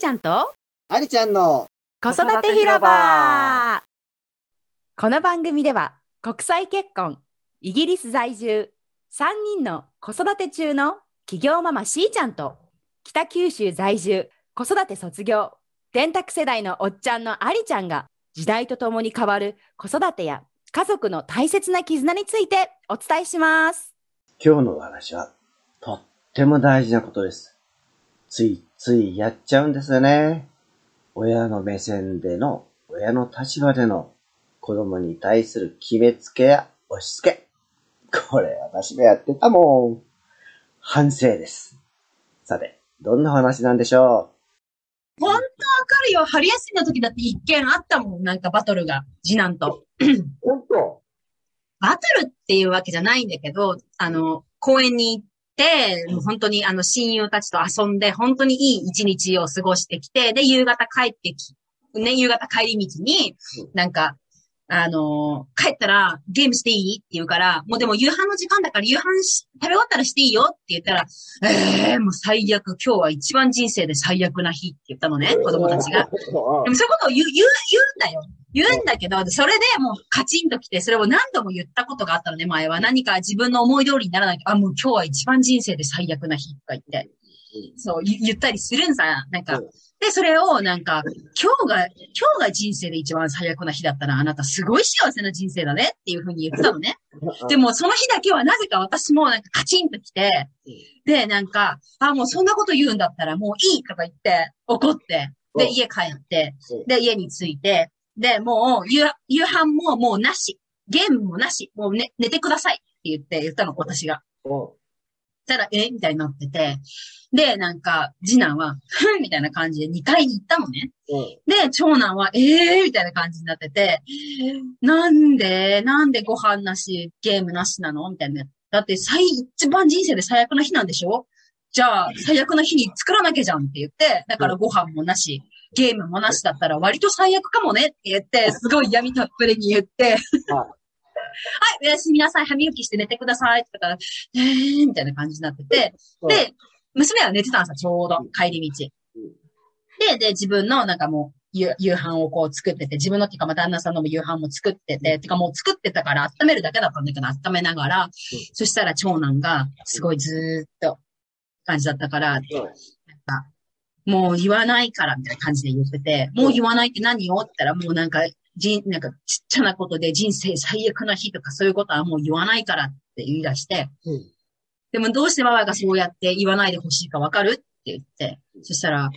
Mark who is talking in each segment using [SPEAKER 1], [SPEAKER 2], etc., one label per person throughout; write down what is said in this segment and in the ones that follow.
[SPEAKER 1] ちゃんと？
[SPEAKER 2] ありちゃんの
[SPEAKER 1] 子育て広場この番組では国際結婚、イギリス在住、3人の子育て中の企業ママしーちゃんと北九州在住、子育て卒業、電卓世代のおっちゃんのありちゃんが時代とともに変わる子育てや家族の大切な絆についてお伝えします。
[SPEAKER 2] 今日のお話はとっても大事なことです。ついついやっちゃうんですよね。親の目線での、親の立場での子供に対する決めつけや押し付け。これ私もやってたもん。反省です。さて、どんなお話なんでしょ
[SPEAKER 3] ほんとわかるよ。春休みの時だって一件あったもん。なんかバトルが、次男と。
[SPEAKER 2] う本当
[SPEAKER 3] バトルっていうわけじゃないんだけど、あの、公園に行って、もう本当にあの親友たちと遊んで、本当にいい一日を過ごしてきて、で、夕方帰ってき、ね、夕方帰り道に
[SPEAKER 2] うん、
[SPEAKER 3] なんか、あのー帰ったらゲームしていい？って言うから、もうでも夕飯の時間だから夕飯し食べ終わったらしていいよって言ったら、ええー、もう最悪、今日は一番人生で最悪な日って言ったのね、子供たちが。でもそういうことを言う、言う、言うんだよ。言うんだけど、それでもうカチンときて、それを何度も言ったことがあったのね、前は。何か自分の思い通りにならない。あ、もう今日は一番人生で最悪な日とか言って。そう、言言ったりするんさ、なんか。で、それをなんか、今日が、今日が人生で一番最悪な日だったら、あなたすごい幸せな人生だねっていうふうに言ってたのね。でも、その日だけはなぜか私もなんかカチンときて、で、なんか、あ、もうそんなこと言うんだったらもういいとか言って、怒って、で、
[SPEAKER 2] うん
[SPEAKER 3] 家帰って、で、家に着いて、で、もう、夕、夕飯ももうなし。ゲームもなし。もう寝、寝てくださいって言って言ったの、私が。たら、え？みたいになってて。で、なんか、次男は、ふんみたいな感じで2階に行ったのね。で、長男は、ええー、みたいな感じになってて、なんで、なんでご飯なし、ゲームなしなの？みたいな。だって、最、一番人生で最悪な日なんでしょ？じゃあ、最悪な日に作らなきゃじゃんって言って、だからご飯もなし、ゲームもなしだったら割と最悪かもねって言って、すごい闇たっぷりに言って、はい、おやすみなさい、歯磨きして寝てくださいって言ったら、えー、みたいな感じになってて、で、娘は寝てたんですよ、ちょうど、帰り道。で、で、自分のなんかもう、夕夕飯をこう作ってて、自分のっていうか、まあ、旦那さんのも夕飯も作ってて、てかもう作ってたから温めるだけだったんだけど、温めながら、そしたら長男が、すごいずーっと、感じだったから、もう言わないから、みたいな感じで言ってて、もう言わないって何よって言ったら、もうなんか、じん、なんか、ちっちゃなことで人生最悪な日とかそういうことはもう言わないからって言い出して、
[SPEAKER 2] うん
[SPEAKER 3] でもどうしてママがそうやって言わないでほしいかわかるって言って、そしたら、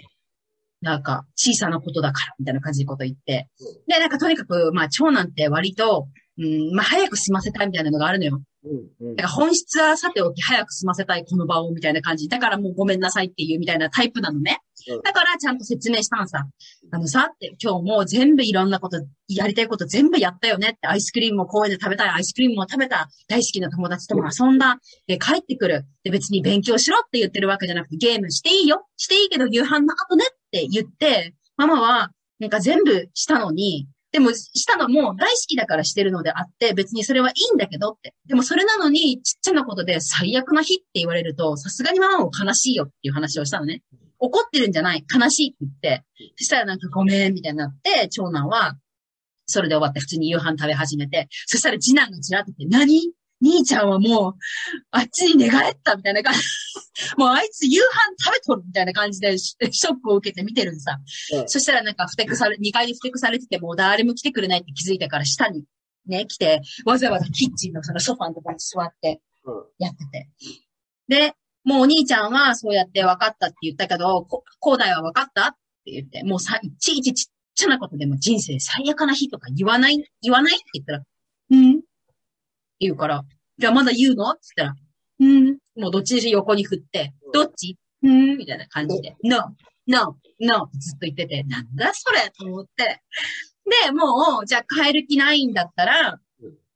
[SPEAKER 3] なんか、小さなことだから、みたいな感じでこと言って。で、なんかとにかく、まあ、長男って割と、うん、まあ、早く済ませたいみたいなのがあるのよ。だから本質はさておき早く済ませたいこの場をみたいな感じ。だからもうごめんなさいっていうみたいなタイプなのね
[SPEAKER 2] うん。
[SPEAKER 3] だからちゃんと説明したんさ。あのさって今日もう全部いろんなこと、やりたいこと全部やったよねって。アイスクリームも公園で食べたい。アイスクリームも食べた。大好きな友達とも遊んだ。で、帰ってくる。で、別に勉強しろって言ってるわけじゃなくて、ゲームしていいよ。していいけど夕飯の後ねって言って、ママはなんか全部したのに、でも、したのも大好きだからしてるのであって、別にそれはいいんだけどって。でもそれなのに、ちっちゃなことで最悪な日って言われると、さすがにママも悲しいよっていう話をしたのね。怒ってるんじゃない、悲しいって言って。そしたらなんかごめんみたいになって、長男は、それで終わって普通に夕飯食べ始めて、そしたら次男がちらっと言って、何？兄ちゃんはもう、あっちに寝返ったみたいな感じ。もうあいつ夕飯食べとるみたいな感じでシショックを受けて見てるんさ。
[SPEAKER 2] うん
[SPEAKER 3] そしたらなんかふてくされ、2階にふてくされててもう誰も来てくれないって気づいたから下にね、来て、わざわざキッチンのそのソファーのところに座ってやってて。で、もうお兄ちゃんはそうやって分かったって言ったけど、こ高大は分かったって言って、もうさ、いちいちちっちゃなことでも人生最悪な日とか言わない、言わないって言ったら、うん？って言うから、じゃあまだ言うの？って言ったら、うん？もうどっちにしろ横に振って、どっち？うん。みたいな感じで、no, no, no ずっと言ってて、なんだそれと思って。で、もう、じゃあ帰る気ないんだったら、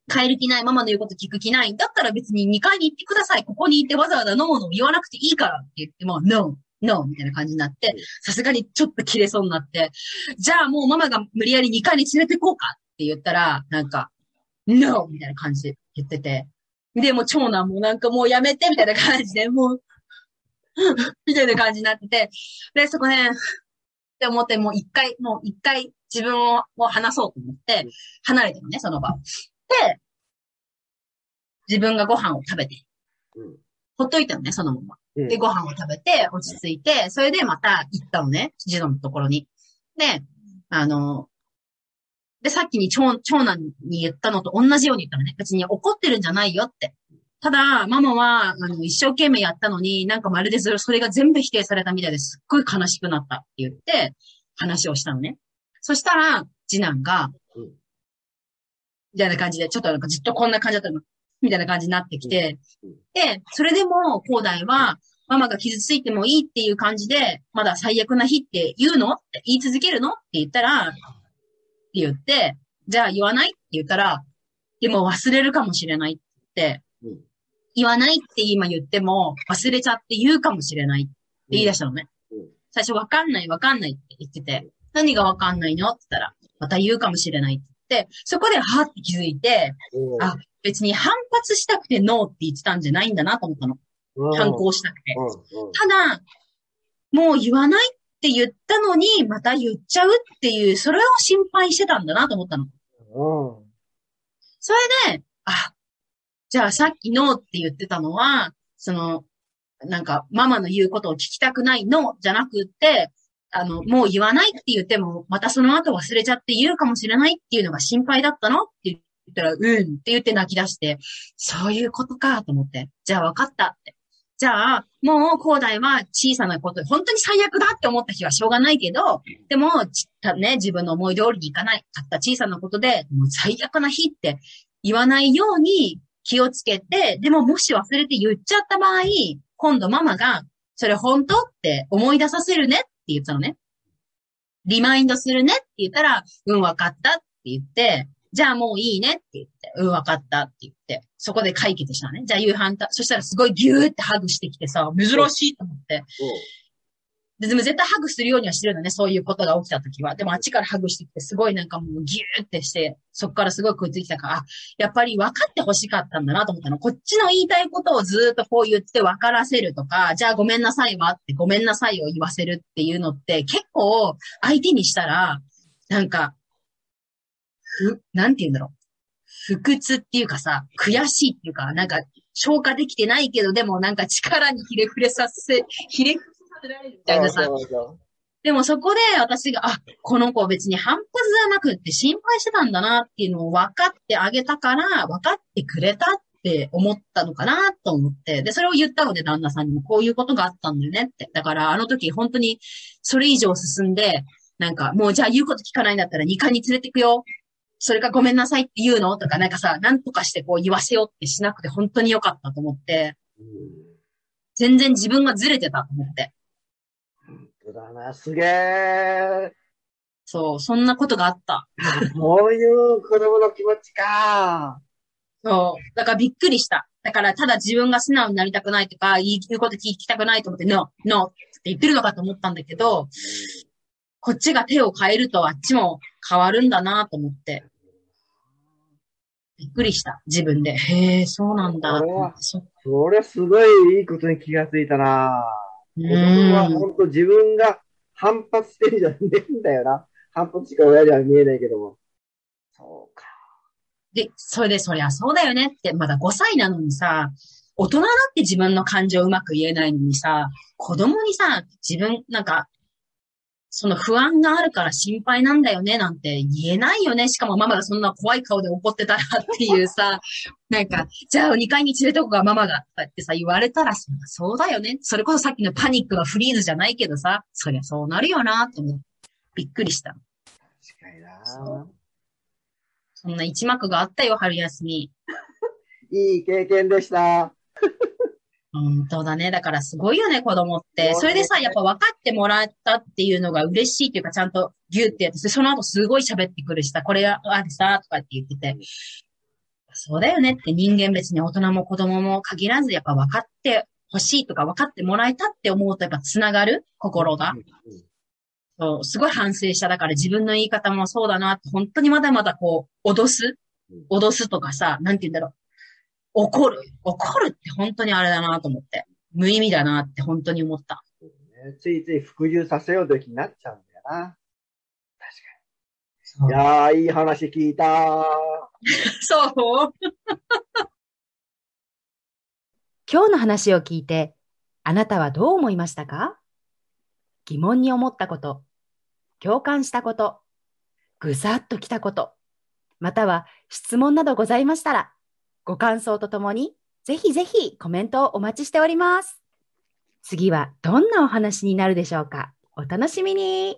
[SPEAKER 3] 帰る気ない、ママの言うこと聞く気ないだったら別に2階に行ってください。ここに行ってわざわざ飲むの言わなくていいからって言っても、no, no みたいな感じになって、さすがにちょっと切れそうになって、じゃあもうママが無理やり2階に連れて行こうかって言ったら、なんか、no! みたいな感じで言ってて。で、もう長男もなんかもうやめてみたいな感じで、もう、みたいな感じになってて。で、そこね、って思って、もう一回、もう一回自分を話そうと思って、離れてるね、その場。自分がご飯を食べて、うん、ほっといたのね、そのまま。で、ご飯を食べて、落ち着いて、それでまた行ったのね、児童のところに。で、あの、で、さっきに長長男に言ったのと同じように言ったのね。別に怒ってるんじゃないよって。ただ、ママは、あの、一生懸命やったのに、なんかまるでそれそれが全部否定されたみたいですっごい悲しくなったって言って、話をしたのね。そしたら、次男が、みたいな感じで、ちょっとなんかずっとこんな感じだったの。みたいな感じになってきて、で、それでも、広大は、ママが傷ついてもいいっていう感じで、まだ最悪な日って言うの？って言い続けるの？って言ったら、って言って、じゃあ言わない？って言ったら、でも忘れるかもしれないって、言わないって今言っても忘れちゃって言うかもしれないって言い出したのね。最初わかんないわかんないって言ってて、何がわかんないの？って言ったら、また言うかもしれないって言って、そこではって気づいて、あ、別に反発したくてノーって言ってたんじゃないんだなと思ったの。反抗したくて。ただ、もう言わないって言ったのに、また言っちゃうっていう、それを心配してたんだなと思ったの。それで、あ、じゃあさっきノーって言ってたのは、その、なんか、ママの言うことを聞きたくないのじゃなくって、あの、もう言わないって言っても、またその後忘れちゃって言うかもしれないっていうのが心配だったのって言ったら、うんって言って泣き出して、そういうことかと思って、じゃあ分かったって。じゃあ、もう、広大は小さなこと、本当に最悪だって思った日はしょうがないけど、でも、ね、自分の思い通りにいかない、たった小さなことで、もう最悪な日って言わないように気をつけて、でももし忘れて言っちゃった場合、今度ママが、それ本当って思い出させるねっって言ったのね。リマインドするねって言ったら、うん、わかったって言って、じゃあもういいねって言って、うん、わかったって言って、そこで解決したね。じゃあ夕飯た、そしたらすごいギューってハグしてきてさ、珍しいと思って。で、でも絶対ハグするようにはしてるのね、そういうことが起きた時は。でもあっちからハグしてきて、すごいなんかもうギューってして、そっからすごい食いついてたから、やっぱり分かって欲しかったんだなと思ったの。こっちの言いたいことをずっとこう言って分からせるとか、じゃあごめんなさいわってごめんなさいを言わせるっていうのって結構相手にしたら、なんか、ふ、なんて言うんだろう。不屈っていうかさ、悔しいっていうか、なんか消化できてないけど、でもなんか力にひれ伏れさせ、ひれ伏せられるみたいなさ。でもそこで私が、あ、この子別に反発じゃなくって心配してたんだなっていうのを分かってあげたから、分かってくれたって思ったのかなと思って。で、それを言ったので旦那さんにもこういうことがあったんだよねって。だからあの時本当にそれ以上進んで、なんかもうじゃあ言うこと聞かないんだったら2階に連れてくよ。それかごめんなさいって言うの？とかなんかさ、なんとかしてこう言わせようってしなくて本当に良かったと思って。全然自分がずれてたと思って。
[SPEAKER 2] 当だな、すげえ。
[SPEAKER 3] そう、そんなことがあった。
[SPEAKER 2] そういう子供の気持ちか。
[SPEAKER 3] そう。だからびっくりした。だから、ただ自分が素直になりたくないとか、言うこと聞きたくないと思って、ノー、ノーって言ってるのかと思ったんだけど、こっちが手を変えるとあっちも変わるんだなと思って。びっくりした。自分で。へえ、そうなんだ。
[SPEAKER 2] それは、それはすごいいいことに気がついたな自分は本当自分が反発してるじゃねえんだよな。反発しか親では見えないけども。そうか。
[SPEAKER 3] で、それでそりゃそうだよねって、まだ5歳なのにさ、大人だって自分の感情をうまく言えないのにさ、子供にさ、自分、なんか、その不安があるから心配なんだよねなんて言えないよね。しかもママがそんな怖い顔で怒ってたらっていうさ、なんか、じゃあ2階に連れてこうかママがってさ言われたらそうだよね。それこそさっきのパニックのフリーズじゃないけどさ、そりゃそうなるよなと思って。びっくりした。
[SPEAKER 2] 確かにな
[SPEAKER 3] そんな一幕があったよ、春休み。
[SPEAKER 2] いい経験でした。
[SPEAKER 3] 本当だね。だからすごいよね、子供って。それでさ、やっぱ分かってもらったっていうのが嬉しいっていうか、ちゃんとギュってやって、その後すごい喋ってくるしさ、これがあるさ、とかって言ってて。そうだよねって人間別に大人も子供も限らず、やっぱ分かってほしいとか分かってもらえたって思うとやっぱ繋がる心が。そう、すごい反省した。だから自分の言い方もそうだなって、本当にまだまだこう、脅す？脅すとかさ、なんて言うんだろう。怒る。怒るって本当にあれだなと思って。無意味だなって本当に思った。
[SPEAKER 2] ついつい服従させようときになっちゃうんだよな。
[SPEAKER 4] いやー、いい話聞いた。
[SPEAKER 3] そう。
[SPEAKER 1] 今日の話を聞いて、あなたはどう思いましたか？疑問に思ったこと、共感したこと、ぐさっときたこと、または質問などございましたら、ご感想とともに、ぜひぜひコメントをお待ちしております。次はどんなお話になるでしょうか？お楽しみに